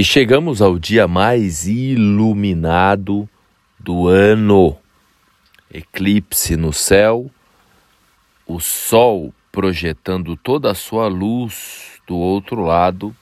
E chegamos ao dia mais iluminado do ano. Eclipse no céu, o Sol projetando toda a sua luz do outro lado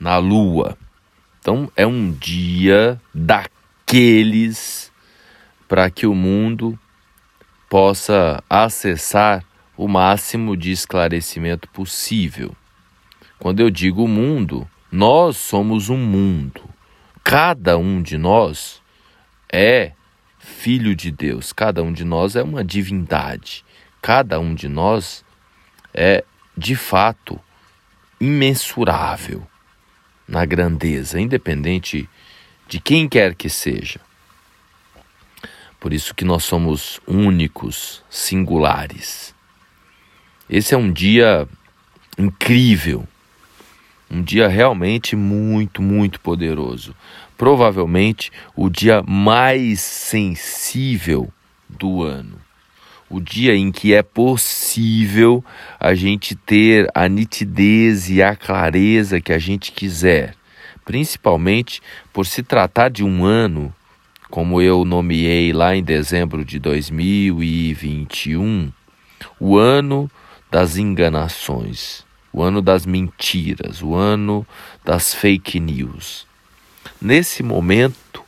na Lua. Então é um dia daqueles para que o mundo possa acessar o máximo de esclarecimento possível. Quando eu digo mundo, nós somos um mundo. Cada um de nós é filho de Deus, cada um de nós é uma divindade, cada um de nós é de fato imensurável na grandeza, independente de quem quer que seja. Por isso que nós somos únicos, singulares. Esse é um dia incrível, um dia realmente muito, muito poderoso. Provavelmente o dia mais sensível do ano. O dia em que é possível a gente ter a nitidez e a clareza que a gente quiser, principalmente por se tratar de um ano, como eu nomeei lá em dezembro de 2021, o ano das enganações, o ano das mentiras, o ano das fake news. Nesse momento,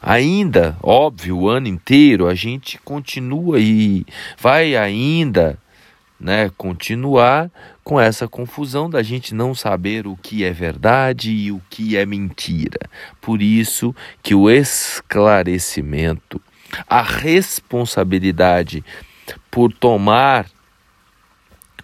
ainda, óbvio, o ano inteiro a gente continua e vai ainda, né, continuar com essa confusão da gente não saber o que é verdade e o que é mentira. Por isso que o esclarecimento, a responsabilidade por tomar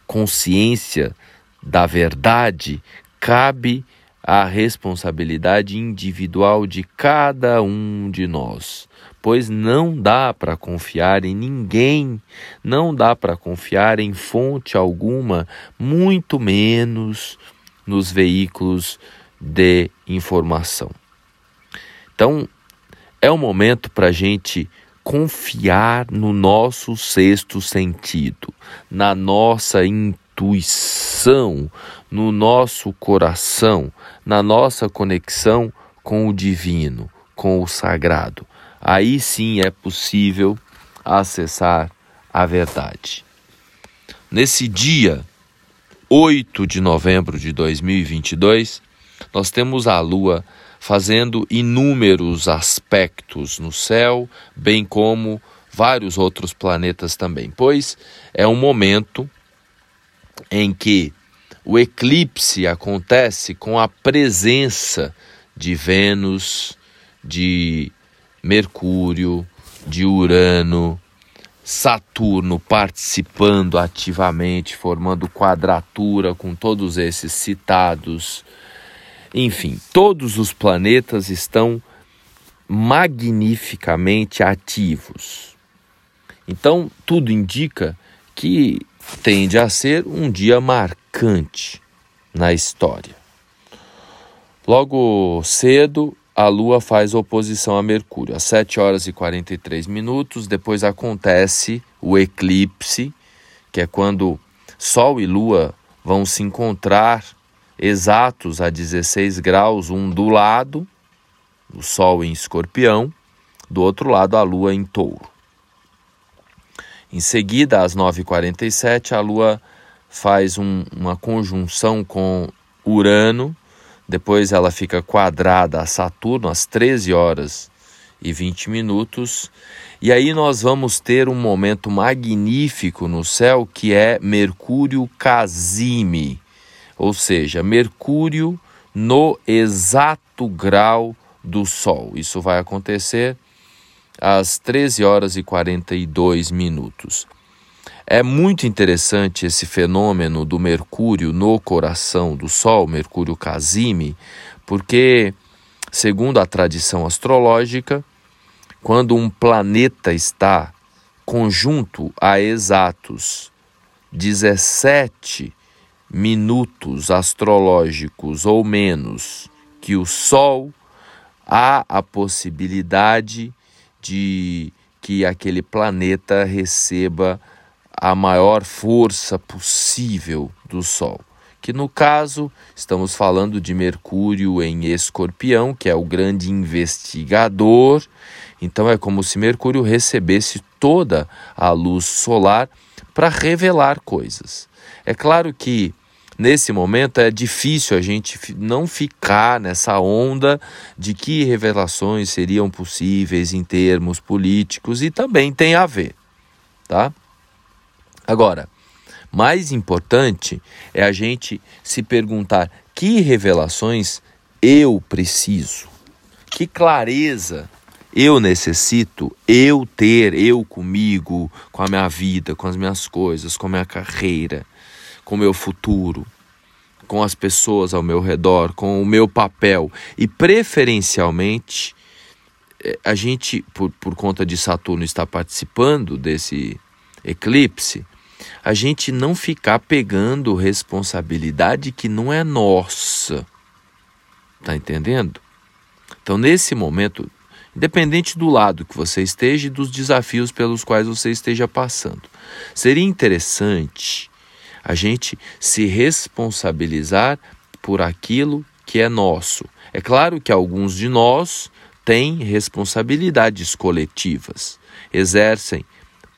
consciência da verdade, cabe à responsabilidade individual de cada um de nós. Pois não dá para confiar em ninguém, não dá para confiar em fonte alguma, muito menos nos veículos de informação. Então, é o momento para a gente confiar no nosso sexto sentido, na nossa intuição, no nosso coração, na nossa conexão com o divino, com o sagrado. Aí sim é possível acessar a verdade. Nesse dia 8 de novembro de 2022, nós temos a lua fazendo inúmeros aspectos no céu, bem como vários outros planetas também, pois é um momento em que o eclipse acontece com a presença de Vênus, de Mercúrio, de Urano, Saturno participando ativamente, formando quadratura com todos esses citados enfim, todos os planetas estão magnificamente ativos. Então, tudo indica que tende a ser um dia marcante na história. Logo cedo, a Lua faz oposição a Mercúrio, às 7 horas e 43 minutos. Depois acontece o eclipse, que é quando Sol e Lua vão se encontrar exatos a 16 graus, um do lado, o Sol em escorpião, do outro lado a Lua em touro. Em seguida, às 9h47, a Lua faz um, uma conjunção com Urano, depois ela fica quadrada a Saturno às 13 horas e 20 minutos. E aí nós vamos ter um momento magnífico no céu que é Mercúrio Casime ou seja, Mercúrio no exato grau do Sol. Isso vai acontecer às 13 horas e 42 minutos. É muito interessante esse fenômeno do Mercúrio no coração do Sol, Mercúrio Casime, porque, segundo a tradição astrológica, quando um planeta está conjunto a exatos 17 minutos astrológicos ou menos que o Sol, há a possibilidade de que aquele planeta receba a maior força possível do Sol, que no caso estamos falando de Mercúrio em Escorpião, que é o grande investigador. Então é como se Mercúrio recebesse toda a luz solar para revelar coisas. É claro que nesse momento é difícil a gente não ficar nessa onda de que revelações seriam possíveis em termos políticos e também tem a ver, tá? Agora, mais importante é a gente se perguntar que revelações eu preciso, que clareza eu necessito eu ter, eu comigo, com a minha vida, com as minhas coisas, com a minha carreira, com o meu futuro, com as pessoas ao meu redor, com o meu papel e preferencialmente eh, a gente, por, por conta de Saturno estar participando desse eclipse, a gente não ficar pegando responsabilidade que não é nossa. Tá entendendo? Então, nesse momento, independente do lado que você esteja e dos desafios pelos quais você esteja passando, seria interessante a gente se responsabilizar por aquilo que é nosso. É claro que alguns de nós têm responsabilidades coletivas, exercem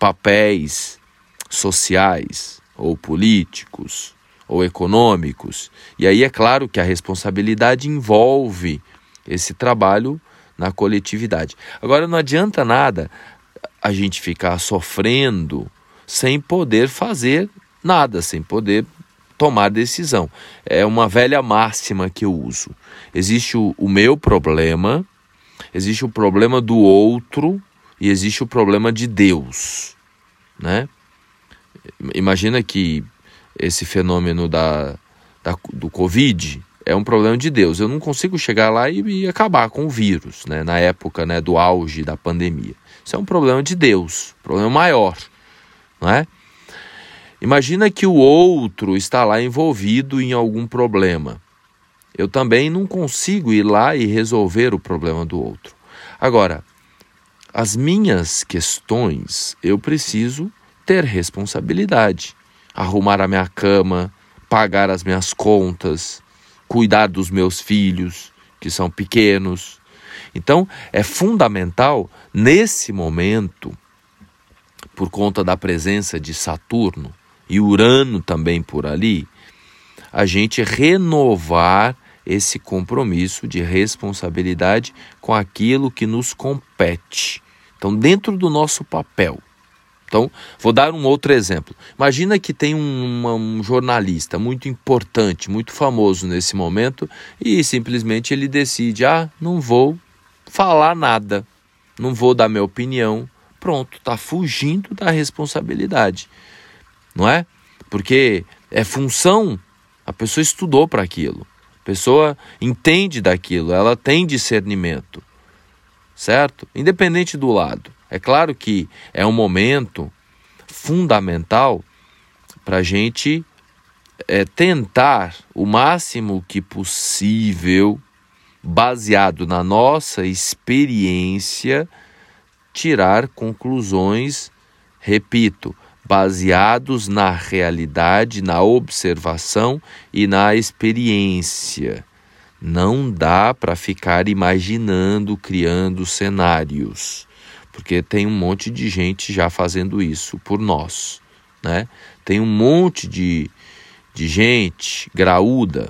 papéis sociais ou políticos ou econômicos. E aí é claro que a responsabilidade envolve esse trabalho na coletividade. Agora não adianta nada a gente ficar sofrendo sem poder fazer nada, sem poder tomar decisão. É uma velha máxima que eu uso. Existe o, o meu problema, existe o problema do outro e existe o problema de Deus, né? Imagina que esse fenômeno da, da, do Covid é um problema de Deus. Eu não consigo chegar lá e, e, acabar com o vírus, né? na época né, do auge da pandemia. Isso é um problema de Deus, problema maior. Não é? Imagina que o outro está lá envolvido em algum problema. Eu também não consigo ir lá e resolver o problema do outro. Agora, as minhas questões eu preciso ter responsabilidade. Arrumar a minha cama, pagar as minhas contas, cuidar dos meus filhos, que são pequenos. Então, é fundamental, nesse momento, por conta da presença de Saturno e Urano também por ali, a gente renovar esse compromisso de responsabilidade com aquilo que nos compete. Então, dentro do nosso papel, então, vou dar um outro exemplo. Imagina que tem um, um, jornalista muito importante, muito famoso nesse momento, e simplesmente ele decide: ah, não vou falar nada, não vou dar minha opinião. Pronto, está fugindo da responsabilidade, não é? Porque é função, a pessoa estudou para aquilo, a pessoa entende daquilo, ela tem discernimento, certo? Independente do lado. É claro que é um momento fundamental para a gente é, tentar o máximo que possível, baseado na nossa experiência, tirar conclusões, repito, baseados na realidade, na observação e na experiência. Não dá para ficar imaginando, criando cenários porque tem um monte de gente já fazendo isso por nós, né? Tem um monte de, de gente graúda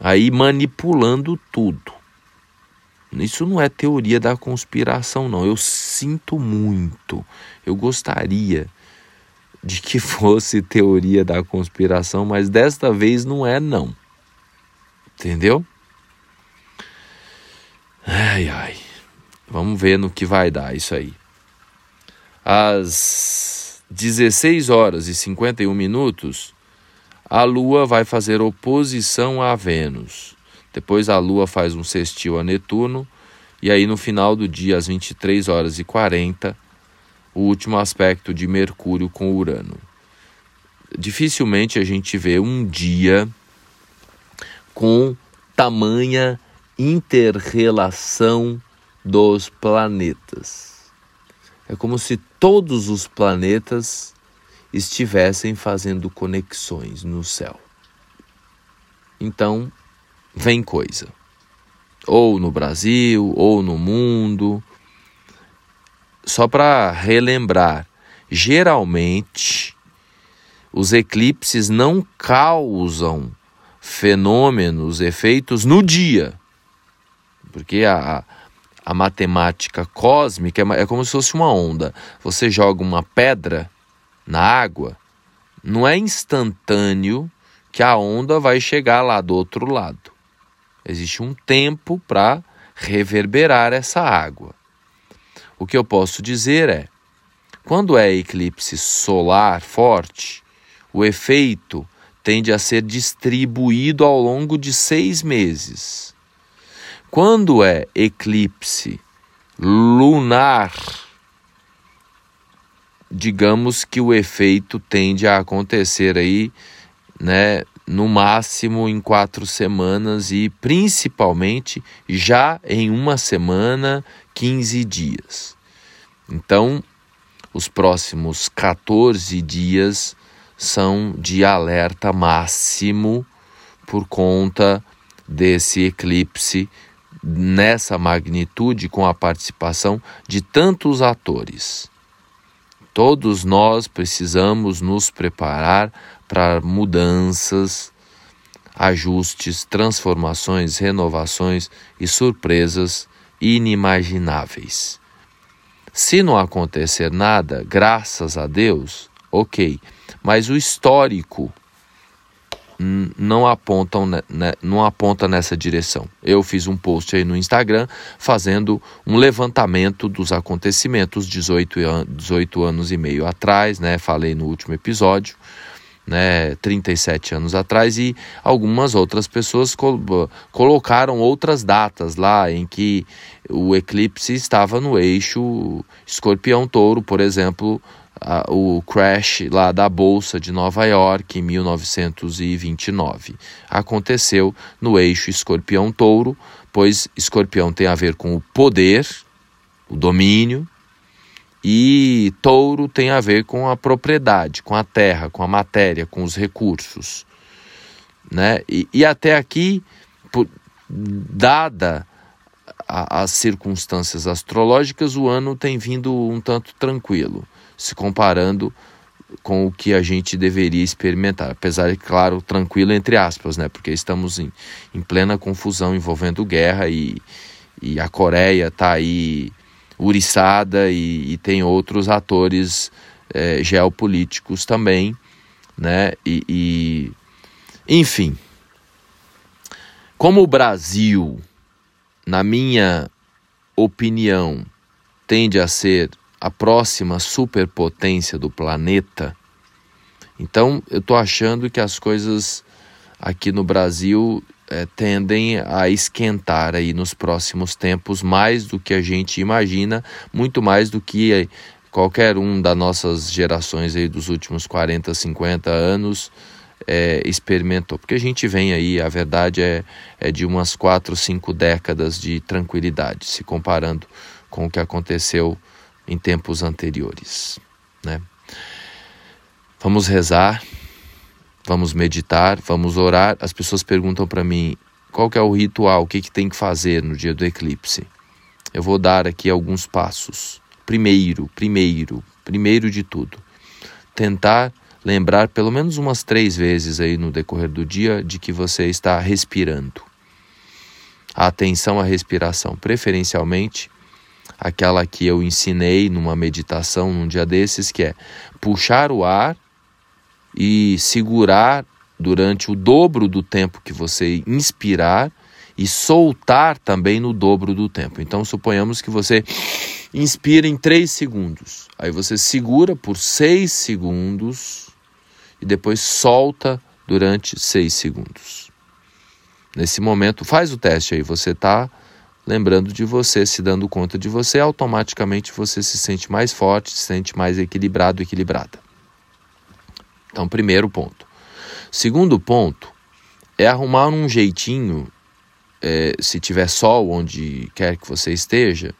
aí manipulando tudo. Isso não é teoria da conspiração, não. Eu sinto muito. Eu gostaria de que fosse teoria da conspiração, mas desta vez não é, não. Entendeu? Ai, ai. Vamos ver no que vai dar isso aí. Às 16 horas e 51 minutos, a Lua vai fazer oposição a Vênus. Depois a Lua faz um sextil a Netuno. E aí no final do dia, às 23 horas e 40, o último aspecto de Mercúrio com Urano. Dificilmente a gente vê um dia com tamanha interrelação dos planetas. É como se todos os planetas estivessem fazendo conexões no céu. então vem coisa. Ou no Brasil, ou no mundo. Só para relembrar, geralmente os eclipses não causam fenômenos, efeitos no dia. Porque a, a matemática cósmica é, é como se fosse uma onda. Você joga uma pedra na água, não é instantâneo que a onda vai chegar lá do outro lado. Existe um tempo para reverberar essa água. O que eu posso dizer é: quando é eclipse solar forte, o efeito tende a ser distribuído ao longo de seis meses. Quando é eclipse lunar, digamos que o efeito tende a acontecer aí, né, no máximo em quatro semanas e principalmente já em uma semana, 15 dias. Então, os próximos 14 dias são de alerta máximo por conta desse eclipse nessa magnitude com a participação de tantos atores. Todos nós precisamos nos preparar para mudanças, ajustes, transformações, renovações e surpresas inimagináveis. Se não acontecer nada, graças a Deus, ok, mas o histórico não apontam né, não aponta nessa direção. Eu fiz um post aí no Instagram fazendo um levantamento dos acontecimentos 18, an 18 anos e meio atrás, né? Falei no último episódio, né? 37 anos atrás e algumas outras pessoas col colocaram outras datas lá em que o eclipse estava no eixo Escorpião-Touro, por exemplo, a, o crash lá da Bolsa de Nova York em 1929. Aconteceu no eixo Escorpião-Touro, pois Escorpião tem a ver com o poder, o domínio, e Touro tem a ver com a propriedade, com a terra, com a matéria, com os recursos. Né? E, e até aqui, por, dada a, as circunstâncias astrológicas, o ano tem vindo um tanto tranquilo se comparando com o que a gente deveria experimentar, apesar de, claro, tranquilo entre aspas, né? Porque estamos em, em plena confusão envolvendo guerra e, e a Coreia está aí uriçada e, e, tem outros atores é, geopolíticos também, né? E, e, enfim, como o Brasil, na minha opinião, tende a ser a próxima superpotência do planeta. Então, eu estou achando que as coisas aqui no Brasil é, tendem a esquentar aí nos próximos tempos mais do que a gente imagina, muito mais do que eh, qualquer um das nossas gerações aí dos últimos 40, 50 anos é, experimentou. Porque a gente vem aí, a verdade é, é de umas 4, 5 décadas de tranquilidade, se comparando com o que aconteceu em tempos anteriores. Né? Vamos rezar, vamos meditar, vamos orar. As pessoas perguntam para mim qual é o ritual, o que, que tem que fazer no dia do eclipse. Eu vou dar aqui alguns passos. Primeiro, primeiro, primeiro de tudo, tentar lembrar pelo menos umas três vezes aí no decorrer do dia de que você está respirando. A atenção à respiração, preferencialmente aquela que eu ensinei numa meditação num dia desses, que é puxar o ar e segurar durante o dobro do tempo que você inspirar e soltar também no dobro do tempo. Então, suponhamos que você inspira em 3 segundos, aí você segura por 6 segundos e depois solta durante 6 segundos. Nesse momento, faz o teste aí, você está lembrando de você, se dando conta de você, automaticamente você se sente mais forte, se sente mais equilibrado, equilibrada. Então, primeiro ponto. Segundo ponto é arrumar um jeitinho, é, se tiver sol onde quer que você esteja,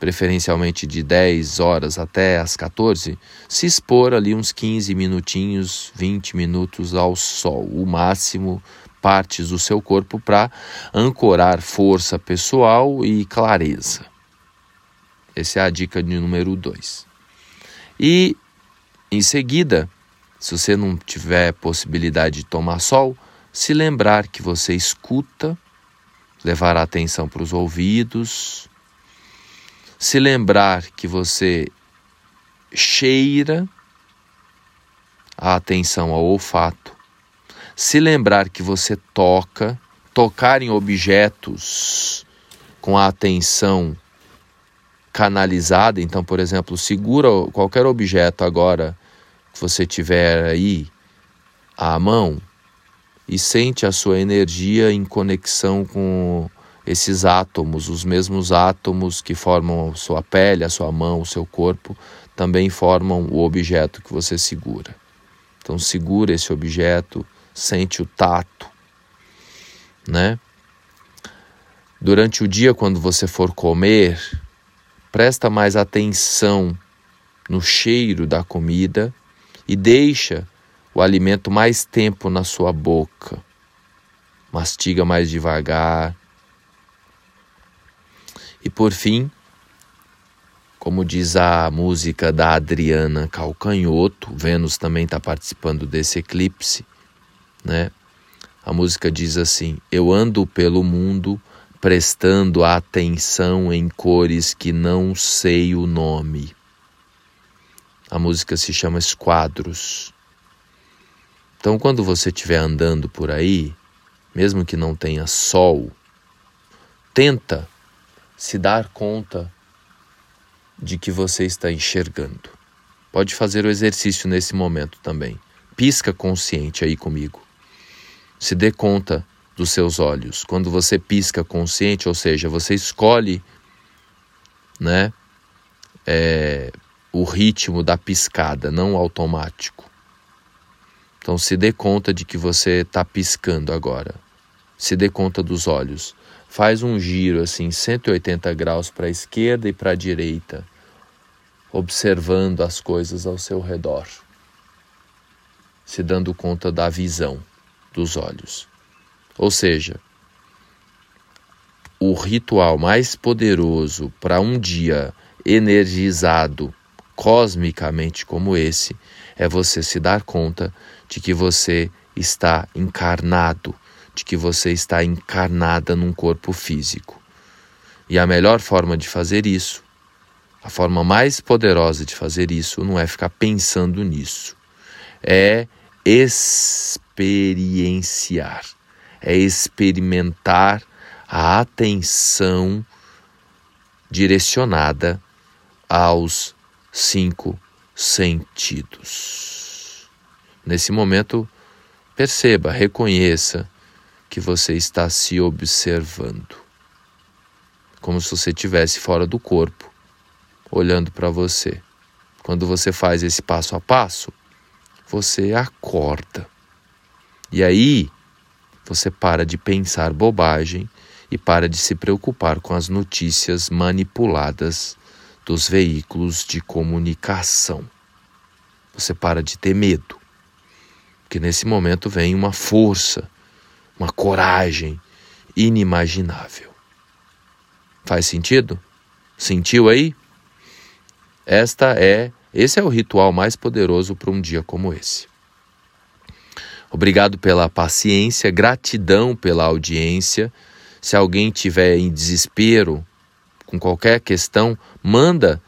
preferencialmente de 10 horas até as 14, se expor ali uns 15 minutinhos, 20 minutos ao sol, o máximo partes do seu corpo para ancorar força pessoal e clareza. Essa é a dica de número 2. E em seguida, se você não tiver possibilidade de tomar sol, se lembrar que você escuta, levar a atenção para os ouvidos, se lembrar que você cheira, a atenção ao olfato, se lembrar que você toca, tocar em objetos com a atenção canalizada, então, por exemplo, segura qualquer objeto agora que você tiver aí à mão e sente a sua energia em conexão com esses átomos, os mesmos átomos que formam a sua pele, a sua mão, o seu corpo, também formam o objeto que você segura. Então segura esse objeto, sente o tato, né? Durante o dia quando você for comer, presta mais atenção no cheiro da comida e deixa o alimento mais tempo na sua boca. Mastiga mais devagar. E por fim, como diz a música da Adriana Calcanhoto, Vênus também está participando desse eclipse, né? A música diz assim: Eu ando pelo mundo prestando atenção em cores que não sei o nome. A música se chama Esquadros. Então, quando você estiver andando por aí, mesmo que não tenha sol, tenta se dar conta de que você está enxergando. Pode fazer o exercício nesse momento também. Pisca consciente aí comigo. Se dê conta dos seus olhos. Quando você pisca consciente, ou seja, você escolhe, né, é, o ritmo da piscada, não automático. Então se dê conta de que você está piscando agora. Se dê conta dos olhos. Faz um giro assim, 180 graus para a esquerda e para a direita, observando as coisas ao seu redor, se dando conta da visão dos olhos. Ou seja, o ritual mais poderoso para um dia energizado cosmicamente como esse é você se dar conta de que você está encarnado, de que você está encarnada num corpo físico. E a melhor forma de fazer isso, a forma mais poderosa de fazer isso, não é ficar pensando nisso, é experienciar, é experimentar a atenção direcionada aos cinco sentidos. Nesse momento, perceba, reconheça que você está se observando, como se você estivesse fora do corpo, olhando para você. Quando você faz esse passo a passo, você acorda. E aí, você para de pensar bobagem e para de se preocupar com as notícias manipuladas dos veículos de comunicação. Você para de ter medo, porque nesse momento vem uma força, uma coragem inimaginável. Faz sentido? Sentiu aí? Esta é, esse é o ritual mais poderoso para um dia como esse. Obrigado pela paciência, gratidão pela audiência. Se alguém tiver em desespero, com qualquer questão, manda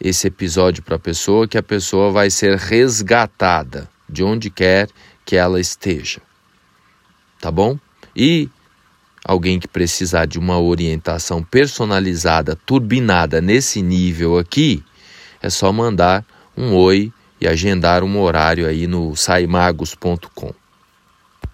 esse episódio para a pessoa que a pessoa vai ser resgatada de onde quer que ela esteja. Tá bom? E alguém que precisar de uma orientação personalizada, turbinada nesse nível aqui, é só mandar um oi e agendar um horário aí no saimagos.com.